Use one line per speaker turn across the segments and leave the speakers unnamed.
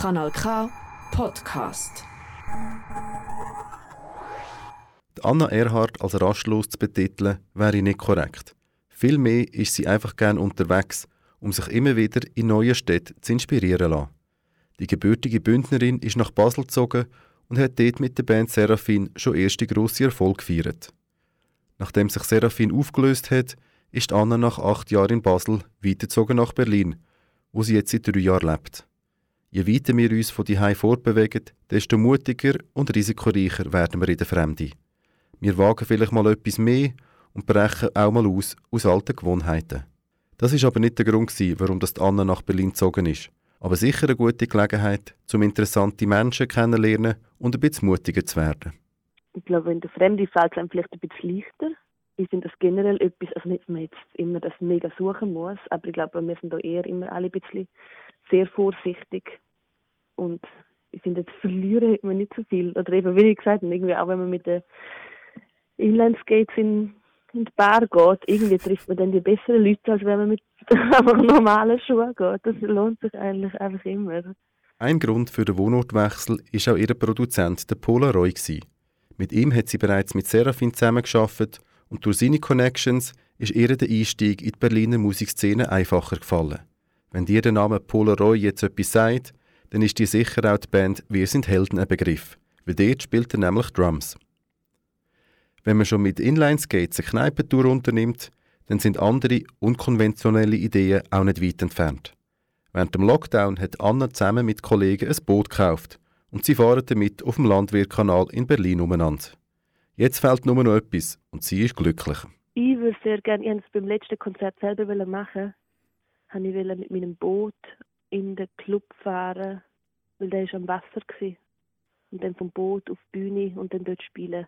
Kanal K Podcast.
Anna Erhardt als rastlos zu betiteln, wäre nicht korrekt. Vielmehr ist sie einfach gern unterwegs, um sich immer wieder in neue Städte zu inspirieren lassen. Die gebürtige Bündnerin ist nach Basel gezogen und hat dort mit der Band Seraphin schon erste grosse Erfolg gefeiert. Nachdem sich Seraphin aufgelöst hat, ist Anna nach acht Jahren in Basel weitergezogen nach Berlin, wo sie jetzt seit drei Jahren lebt. Je weiter wir uns von die fortbewegen, desto mutiger und risikoreicher werden wir in der Fremde. Wir wagen vielleicht mal etwas mehr und brechen auch mal aus aus alten Gewohnheiten. Das ist aber nicht der Grund, warum das Anna nach Berlin gezogen ist. Aber sicher eine gute Gelegenheit, um interessante Menschen kennenzulernen und ein bisschen mutiger zu werden.
Ich glaube, in der Fremde fällt es einem vielleicht ein bisschen leichter. Ich finde das generell etwas, also nicht, dass man jetzt immer das mega suchen muss, aber ich glaube, wir sind da eher immer alle ein bisschen sehr vorsichtig. Und ich finde, jetzt verlieren hat man nicht so viel. Oder eben, wie ich gesagt habe, irgendwie auch wenn man mit den Inlineskates in, in die Bar geht, irgendwie trifft man dann die besseren Leute, als wenn man mit einfach normalen Schuhen geht. Das lohnt sich eigentlich einfach immer.
Ein Grund für den Wohnortwechsel war auch ihr Produzent, der Polaroid. Gewesen. Mit ihm hat sie bereits mit Serafin zusammengearbeitet und durch seine Connections ist ihr der Einstieg in die Berliner Musikszene einfacher gefallen. Wenn dir der Name Polaroid jetzt etwas sagt, dann ist dir sicher auch die Band Wir sind Helden ein Begriff, weil dort spielt er nämlich Drums. Wenn man schon mit Inline-Skates eine Kneipentour unternimmt, dann sind andere unkonventionelle Ideen auch nicht weit entfernt. Während dem Lockdown hat Anna zusammen mit Kollegen ein Boot gekauft und sie fahren damit auf dem Landwehrkanal in Berlin umeinander. Jetzt fehlt nur noch etwas und sie ist glücklich.
Ich würde sehr gerne, ich beim letzten Konzert selber machen wollte ich mit meinem Boot in den Club fahren, weil der am Wasser war. Und dann vom Boot auf die Bühne und dann dort spielen.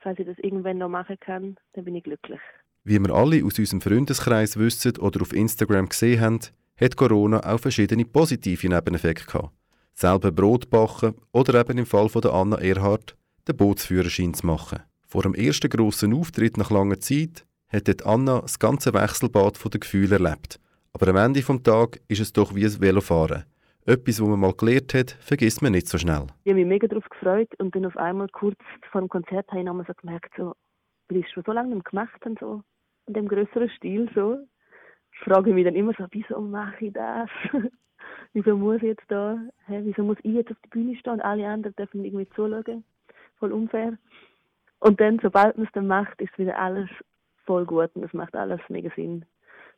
Falls ich das irgendwann noch machen kann, dann bin ich glücklich.
Wie wir alle aus unserem Freundeskreis wissen oder auf Instagram gesehen haben, hat Corona auch verschiedene positive Nebeneffekte gehabt. Selber Brot backen oder eben im Fall von der Anna Erhardt den Bootsführerschein zu machen. Vor dem ersten grossen Auftritt nach langer Zeit hat Anna das ganze Wechselbad der Gefühle erlebt aber am Ende des Tages ist es doch wie ein Velofahren. Etwas, was man mal gelernt hat, vergisst man nicht so schnell.
Ich habe mich mega darauf gefreut und dann auf einmal kurz vor dem Konzert habe ich nochmal so gemerkt, so, weil ich es schon so lange nicht gemacht habe, so, in dem größeren Stil, so. Ich frage mich dann immer so, wieso mache ich das? wieso muss ich jetzt da, hä, wieso muss ich jetzt auf der Bühne stehen und alle anderen dürfen irgendwie zuschauen? Voll unfair. Und dann, sobald man es dann macht, ist wieder alles voll gut und es macht alles mega Sinn.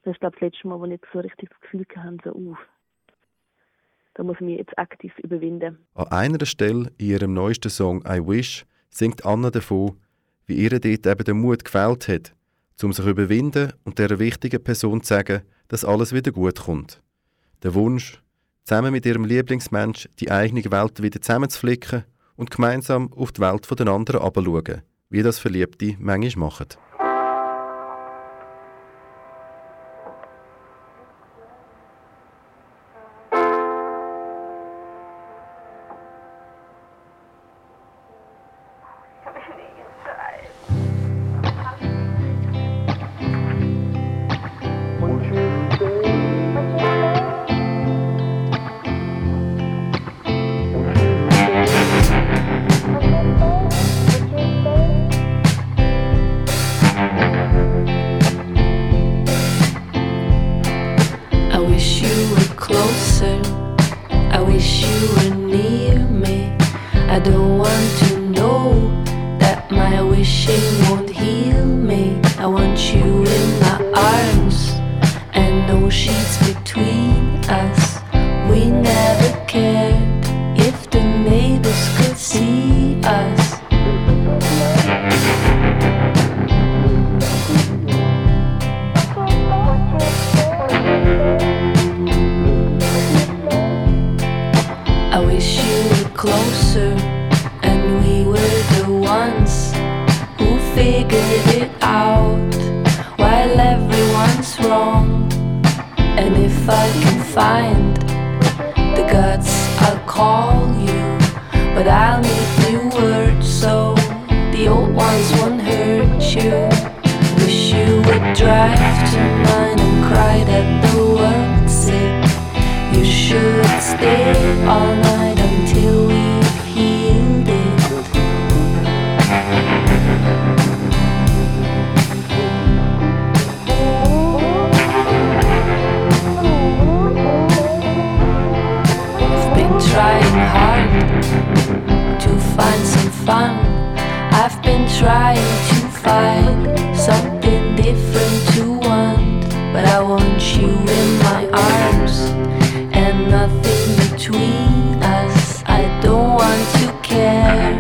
Das ist, glaube ich, das letzte Mal, wo ich so richtig das Gefühl hatte, so, uh, da muss ich mich jetzt aktiv überwinden.
An einer Stelle in ihrem neuesten Song «I Wish» singt Anna davon, wie ihr dort eben der Mut gefällt hat, um sich zu überwinden und dieser wichtigen Person zu sagen, dass alles wieder gut kommt. Der Wunsch, zusammen mit ihrem Lieblingsmensch die eigene Welt wieder zusammenzuflicken und gemeinsam auf die Welt der anderen herabzuschauen, wie das Verliebte manchmal machen.
Get it out while everyone's wrong. And if I can find the guts, I'll call you. But I'll need new words so the old ones won't hurt you. Wish you would drive to mine and cry that the world's sick. You should stay all night. Trying hard to find some fun. I've been trying to find something different to want, but I want you in my arms and nothing between us. I don't want to care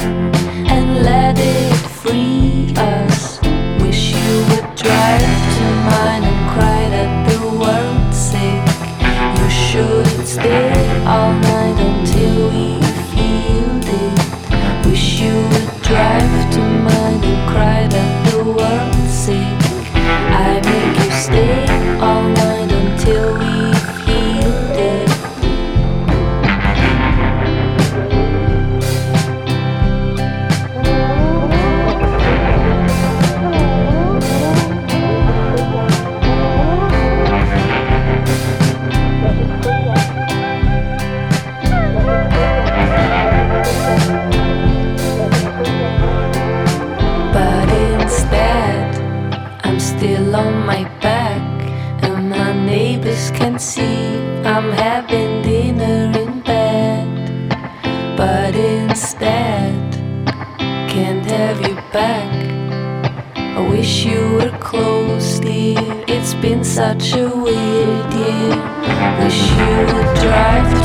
and let it free us. Wish you would drive to mine and cry that the world's sick. You should stay all night my back, and my neighbors can see I'm having dinner in bed. But instead, can't have you back. I wish you were close, dear. It's been such a weird year. Wish you would drive